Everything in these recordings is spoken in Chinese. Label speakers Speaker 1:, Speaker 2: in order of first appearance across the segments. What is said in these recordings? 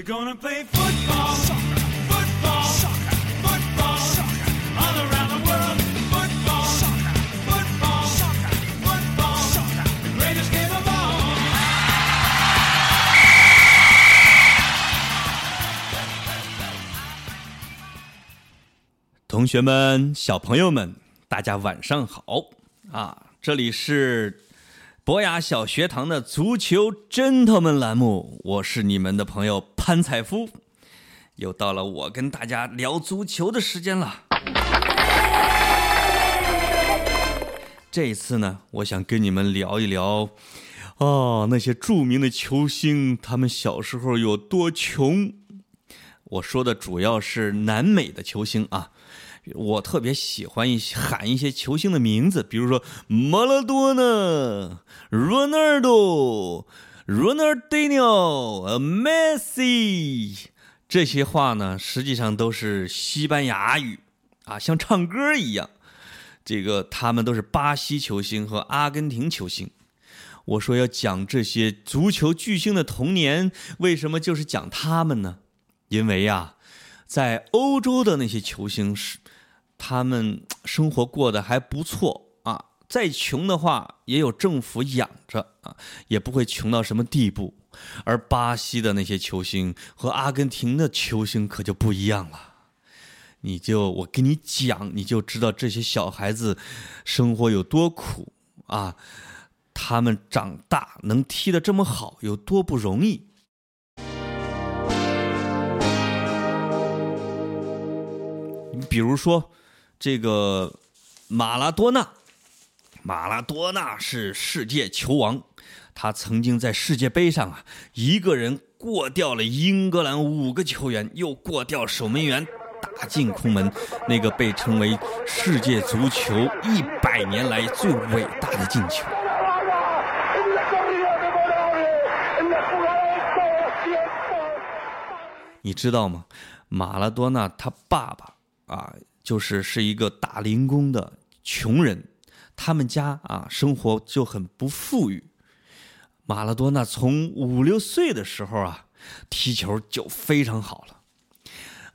Speaker 1: We're gonna play football, football, football, all around the world. Football, football, football, the greatest game of all.
Speaker 2: 同学们、小朋友们，大家晚上好啊！这里是博雅小学堂的足球 gentlemen 栏目，我是你们的朋友潘采夫，又到了我跟大家聊足球的时间了。这一次呢，我想跟你们聊一聊，哦，那些著名的球星，他们小时候有多穷。我说的主要是南美的球星啊，我特别喜欢一些喊一些球星的名字，比如说马拉多纳、罗纳尔多、罗纳尔迪尼奥、呃梅西，这些话呢，实际上都是西班牙语啊，像唱歌一样。这个他们都是巴西球星和阿根廷球星。我说要讲这些足球巨星的童年，为什么就是讲他们呢？因为呀，在欧洲的那些球星是，他们生活过得还不错啊。再穷的话，也有政府养着啊，也不会穷到什么地步。而巴西的那些球星和阿根廷的球星可就不一样了。你就我跟你讲，你就知道这些小孩子生活有多苦啊！他们长大能踢得这么好，有多不容易。比如说，这个马拉多纳，马拉多纳是世界球王，他曾经在世界杯上啊，一个人过掉了英格兰五个球员，又过掉守门员，打进空门，那个被称为世界足球一百年来最伟大的进球。你知道吗？马拉多纳他爸爸啊，就是是一个打零工的穷人，他们家啊生活就很不富裕。马拉多纳从五六岁的时候啊，踢球就非常好了。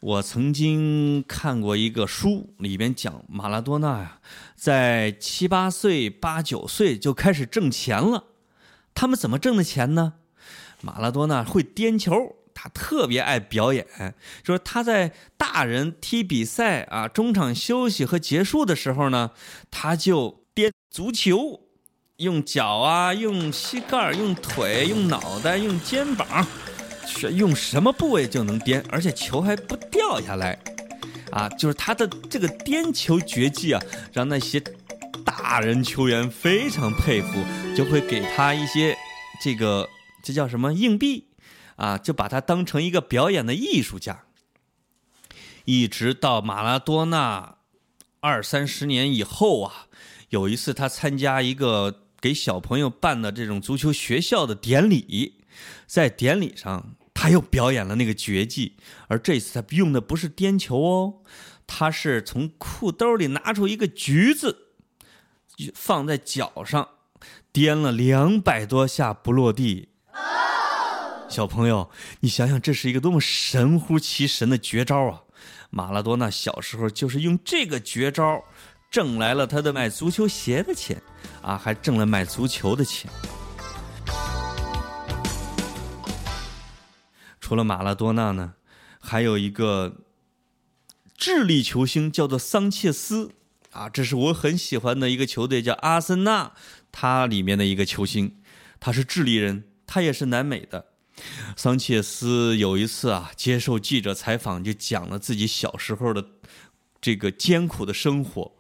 Speaker 2: 我曾经看过一个书，里边讲马拉多纳呀，在七八岁、八九岁就开始挣钱了。他们怎么挣的钱呢？马拉多纳会颠球，他特别爱表演，就是他在大人踢比赛啊，中场休息和结束的时候呢，他就颠足球，用脚啊，用膝盖、用腿、用脑袋、用肩膀，全用什么部位就能颠，而且球还不掉下来，啊，就是他的这个颠球绝技啊，让那些大人球员非常佩服，就会给他一些这个这叫什么硬币啊，就把他当成一个表演的艺术家。一直到马拉多纳二三十年以后啊，有一次他参加一个给小朋友办的这种足球学校的典礼，在典礼上他又表演了那个绝技，而这次他用的不是颠球哦，他是从裤兜里拿出一个橘子，放在脚上，颠了两百多下不落地。小朋友，你想想，这是一个多么神乎其神的绝招啊！马拉多纳小时候就是用这个绝招，挣来了他的买足球鞋的钱，啊，还挣了买足球的钱。除了马拉多纳呢，还有一个智利球星叫做桑切斯，啊，这是我很喜欢的一个球队，叫阿森纳，他里面的一个球星，他是智利人，他也是南美的。桑切斯有一次啊，接受记者采访，就讲了自己小时候的这个艰苦的生活。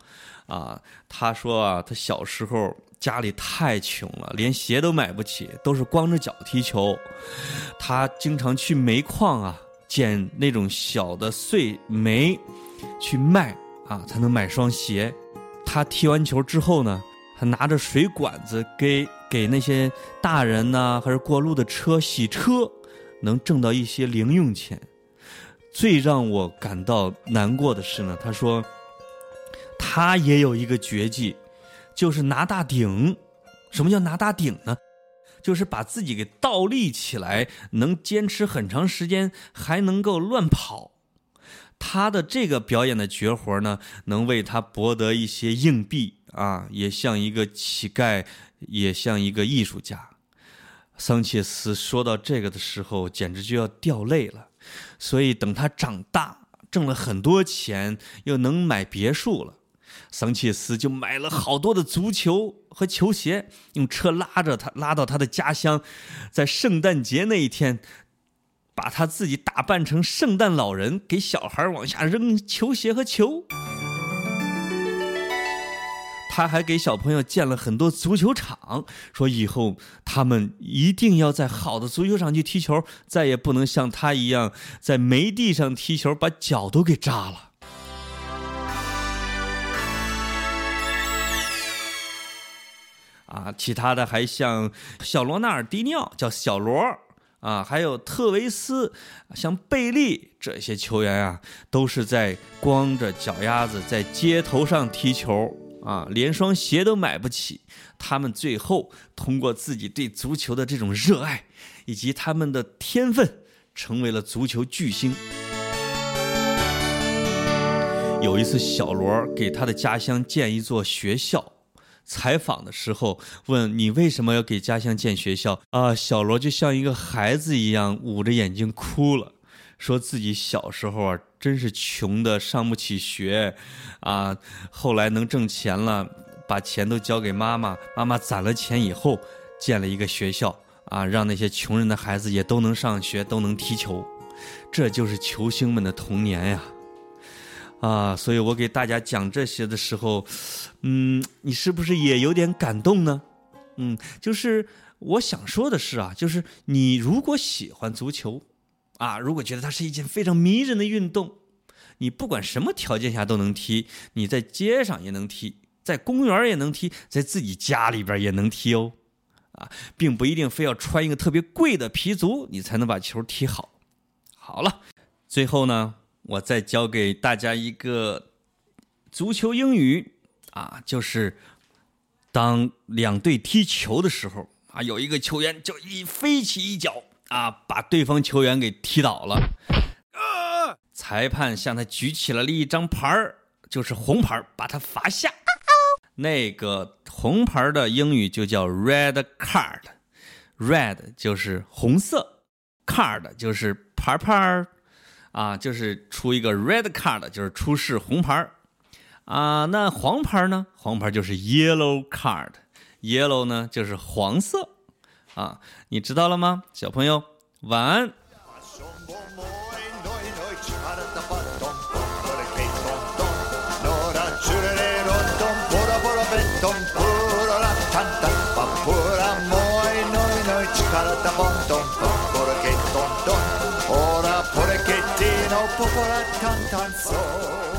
Speaker 2: 啊，他说啊，他小时候家里太穷了，连鞋都买不起，都是光着脚踢球。他经常去煤矿啊，捡那种小的碎煤去卖啊，才能买双鞋。他踢完球之后呢，他拿着水管子给给那些大人呐、还是过路的车洗车，能挣到一些零用钱。最让我感到难过的是呢，他说他也有一个绝技，就是拿大顶。什么叫拿大顶呢？就是把自己给倒立起来，能坚持很长时间，还能够乱跑。他的这个表演的绝活呢，能为他博得一些硬币啊，也像一个乞丐，也像一个艺术家。桑切斯说到这个的时候，简直就要掉泪了。所以等他长大，挣了很多钱，又能买别墅了，桑切斯就买了好多的足球和球鞋，用车拉着他拉到他的家乡，在圣诞节那一天，把他自己打扮成圣诞老人，给小孩往下扔球鞋和球。他还给小朋友建了很多足球场，说以后他们一定要在好的足球场去踢球，再也不能像他一样在霉地上踢球，把脚都给扎了。啊，其他的还像小罗纳尔迪尼奥，叫小罗啊，还有特维斯，像贝利这些球员啊，都是在光着脚丫子在街头上踢球。啊，连双鞋都买不起，他们最后通过自己对足球的这种热爱，以及他们的天分，成为了足球巨星。有一次，小罗给他的家乡建一座学校，采访的时候问你为什么要给家乡建学校啊？小罗就像一个孩子一样捂着眼睛哭了。说自己小时候啊，真是穷的上不起学，啊，后来能挣钱了，把钱都交给妈妈，妈妈攒了钱以后建了一个学校，啊，让那些穷人的孩子也都能上学，都能踢球，这就是球星们的童年呀，啊所以我给大家讲这些的时候，嗯，你是不是也有点感动呢？嗯，就是我想说的是啊，就是你如果喜欢足球。啊，如果觉得它是一件非常迷人的运动，你不管什么条件下都能踢，你在街上也能踢，在公园也能踢，在自己家里边也能踢哦。啊，并不一定非要穿一个特别贵的皮足，你才能把球踢好。好了，最后呢，我再教给大家一个足球英语啊，就是当两队踢球的时候啊，有一个球员就一飞起一脚。啊！把对方球员给踢倒了，裁判向他举起了一张牌儿，就是红牌，把他罚下。那个红牌的英语就叫 red card，red 就是红色，card 就是牌牌儿，啊，就是出一个 red card，就是出示红牌啊。那黄牌呢？黄牌就是 yellow card，yellow 呢就是黄色。啊，你知道了吗，小朋友？晚安。
Speaker 3: For a can't,